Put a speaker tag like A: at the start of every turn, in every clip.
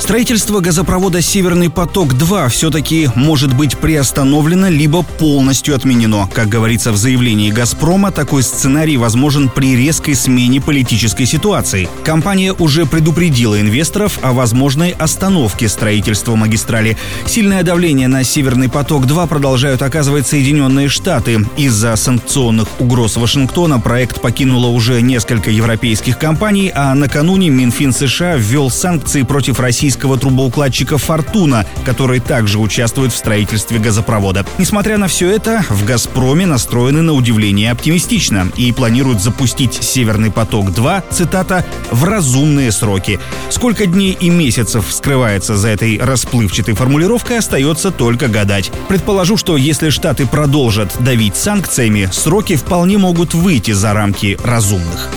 A: Строительство газопровода «Северный поток-2» все-таки может быть приостановлено либо полностью отменено. Как говорится в заявлении «Газпрома», такой сценарий возможен при резкой смене политической ситуации. Компания уже предупредила инвесторов о возможной остановке строительства магистрали. Сильное давление на «Северный поток-2» продолжают оказывать Соединенные Штаты. Из-за санкционных угроз Вашингтона проект покинуло уже несколько европейских компаний, а накануне Минфин США ввел санкции против России российского трубоукладчика «Фортуна», который также участвует в строительстве газопровода. Несмотря на все это, в «Газпроме» настроены на удивление оптимистично и планируют запустить «Северный поток-2», цитата, «в разумные сроки». Сколько дней и месяцев скрывается за этой расплывчатой формулировкой, остается только гадать. Предположу, что если Штаты продолжат давить санкциями, сроки вполне могут выйти за рамки разумных.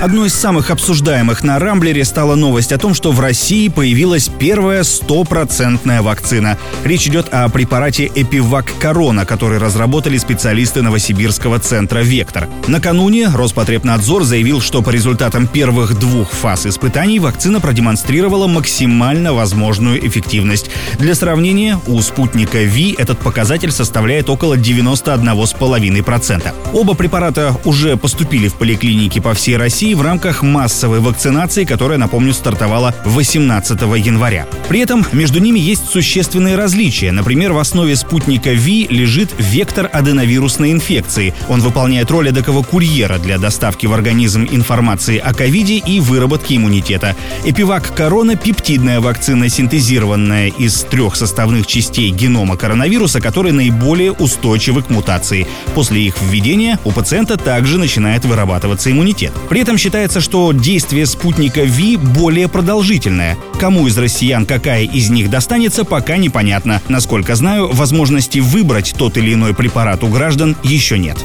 A: Одной из самых обсуждаемых на Рамблере стала новость о том, что в России появилась первая стопроцентная вакцина. Речь идет о препарате Эпивак Корона, который разработали специалисты Новосибирского центра «Вектор». Накануне Роспотребнадзор заявил, что по результатам первых двух фаз испытаний вакцина продемонстрировала максимально возможную эффективность. Для сравнения, у спутника Ви этот показатель составляет около 91,5%. Оба препарата уже поступили в поликлиники по всей России России в рамках массовой вакцинации, которая, напомню, стартовала 18 января. При этом между ними есть существенные различия. Например, в основе спутника Ви лежит вектор аденовирусной инфекции. Он выполняет роль эдакого курьера для доставки в организм информации о ковиде и выработки иммунитета. Эпивак Корона – пептидная вакцина, синтезированная из трех составных частей генома коронавируса, которые наиболее устойчивы к мутации. После их введения у пациента также начинает вырабатываться иммунитет. При этом считается, что действие спутника Ви более продолжительное. Кому из россиян какая из них достанется, пока непонятно. Насколько знаю, возможности выбрать тот или иной препарат у граждан еще нет.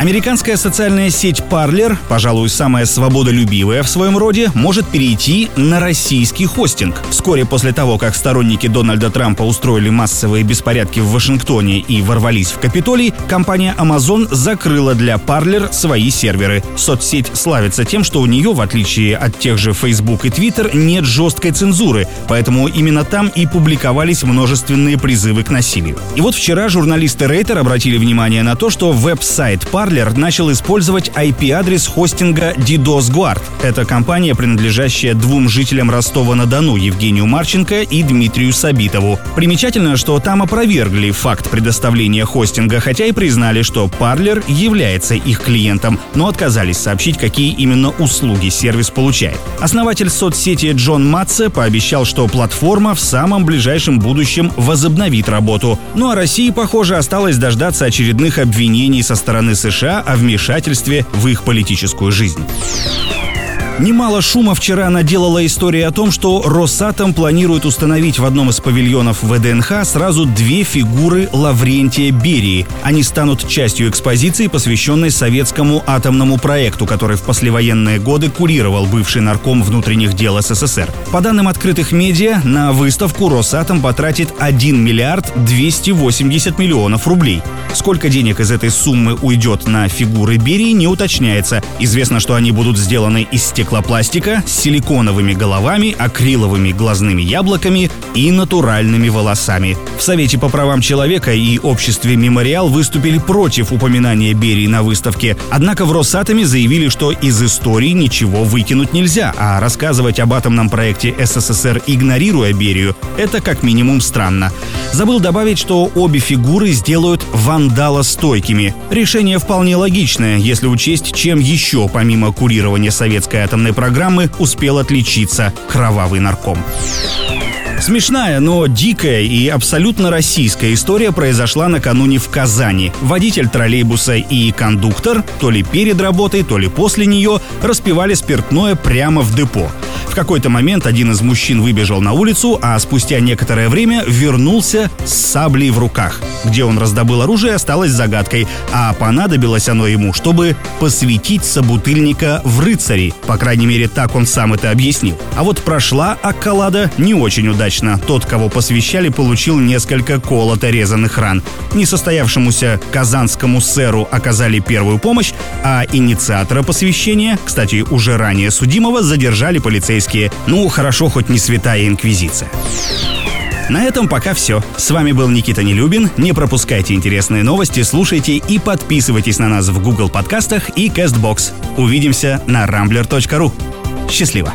A: Американская социальная сеть Parler, пожалуй, самая свободолюбивая в своем роде, может перейти на российский хостинг. Вскоре после того, как сторонники Дональда Трампа устроили массовые беспорядки в Вашингтоне и ворвались в Капитолий, компания Amazon закрыла для Parler свои серверы. Соцсеть славится тем, что у нее, в отличие от тех же Facebook и Twitter, нет жесткой цензуры, поэтому именно там и публиковались множественные призывы к насилию. И вот вчера журналисты Рейтер обратили внимание на то, что веб-сайт Parler Parler начал использовать IP-адрес хостинга DDoS Guard. Это компания, принадлежащая двум жителям Ростова-на-Дону, Евгению Марченко и Дмитрию Сабитову. Примечательно, что там опровергли факт предоставления хостинга, хотя и признали, что Parler является их клиентом, но отказались сообщить, какие именно услуги сервис получает. Основатель соцсети Джон Матце пообещал, что платформа в самом ближайшем будущем возобновит работу. Ну а России, похоже, осталось дождаться очередных обвинений со стороны США США о вмешательстве в их политическую жизнь. Немало шума вчера наделала история о том, что Росатом планирует установить в одном из павильонов ВДНХ сразу две фигуры Лаврентия Берии. Они станут частью экспозиции, посвященной советскому атомному проекту, который в послевоенные годы курировал бывший нарком внутренних дел СССР. По данным открытых медиа, на выставку Росатом потратит 1 миллиард 280 миллионов рублей. Сколько денег из этой суммы уйдет на фигуры Берии, не уточняется. Известно, что они будут сделаны из стекла стеклопластика с силиконовыми головами, акриловыми глазными яблоками и натуральными волосами. В Совете по правам человека и обществе «Мемориал» выступили против упоминания Берии на выставке. Однако в Росатоме заявили, что из истории ничего выкинуть нельзя, а рассказывать об атомном проекте СССР, игнорируя Берию, это как минимум странно. Забыл добавить, что обе фигуры сделают вандала стойкими. Решение вполне логичное, если учесть, чем еще, помимо курирования советской атомной программы успел отличиться кровавый нарком. Смешная, но дикая и абсолютно российская история произошла накануне в Казани. Водитель троллейбуса и кондуктор, то ли перед работой, то ли после нее, распивали спиртное прямо в депо. В какой-то момент один из мужчин выбежал на улицу, а спустя некоторое время вернулся с саблей в руках. Где он раздобыл оружие, осталось загадкой, а понадобилось оно ему, чтобы посвятить собутыльника в рыцари. По крайней мере, так он сам это объяснил. А вот прошла Аккалада не очень удачно. Тот, кого посвящали, получил несколько колото резанных ран. Несостоявшемуся казанскому сэру оказали первую помощь, а инициатора посвящения, кстати, уже ранее судимого, задержали полицейские. Ну, хорошо, хоть не святая инквизиция. На этом пока все. С вами был Никита Нелюбин. Не пропускайте интересные новости, слушайте и подписывайтесь на нас в Google подкастах и CastBox. Увидимся на rambler.ru. Счастливо!